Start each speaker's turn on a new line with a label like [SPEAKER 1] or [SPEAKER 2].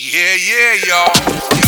[SPEAKER 1] Yeah, yeah, y'all.